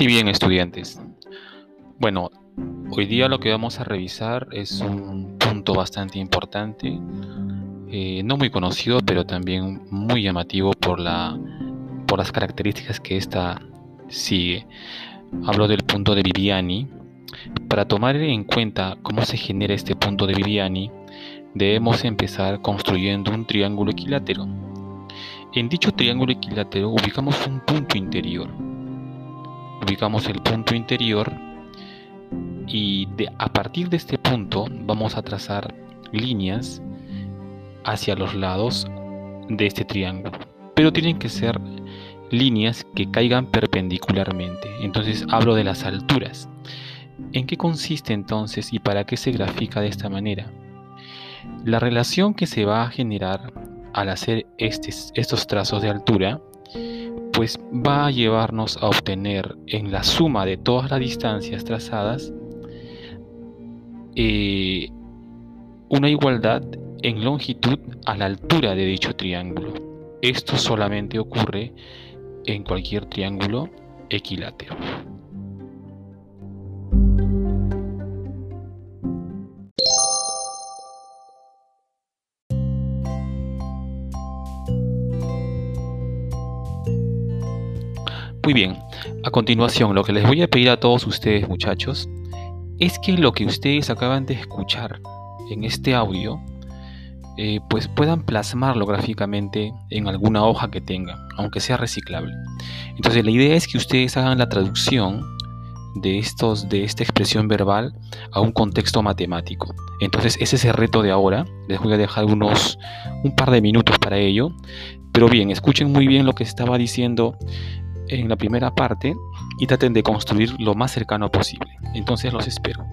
Y bien estudiantes. Bueno, hoy día lo que vamos a revisar es un punto bastante importante, eh, no muy conocido, pero también muy llamativo por, la, por las características que ésta sigue. Hablo del punto de Viviani. Para tomar en cuenta cómo se genera este punto de Viviani, debemos empezar construyendo un triángulo equilátero. En dicho triángulo equilátero ubicamos un punto interior ubicamos el punto interior y a partir de este punto vamos a trazar líneas hacia los lados de este triángulo. Pero tienen que ser líneas que caigan perpendicularmente. Entonces hablo de las alturas. ¿En qué consiste entonces y para qué se grafica de esta manera? La relación que se va a generar al hacer estos trazos de altura pues va a llevarnos a obtener en la suma de todas las distancias trazadas eh, una igualdad en longitud a la altura de dicho triángulo. Esto solamente ocurre en cualquier triángulo equilátero. Muy bien, a continuación lo que les voy a pedir a todos ustedes muchachos es que lo que ustedes acaban de escuchar en este audio eh, pues puedan plasmarlo gráficamente en alguna hoja que tengan, aunque sea reciclable. Entonces la idea es que ustedes hagan la traducción de, estos, de esta expresión verbal a un contexto matemático. Entonces ese es el reto de ahora. Les voy a dejar unos un par de minutos para ello. Pero bien, escuchen muy bien lo que estaba diciendo en la primera parte y traten de construir lo más cercano posible. Entonces los espero.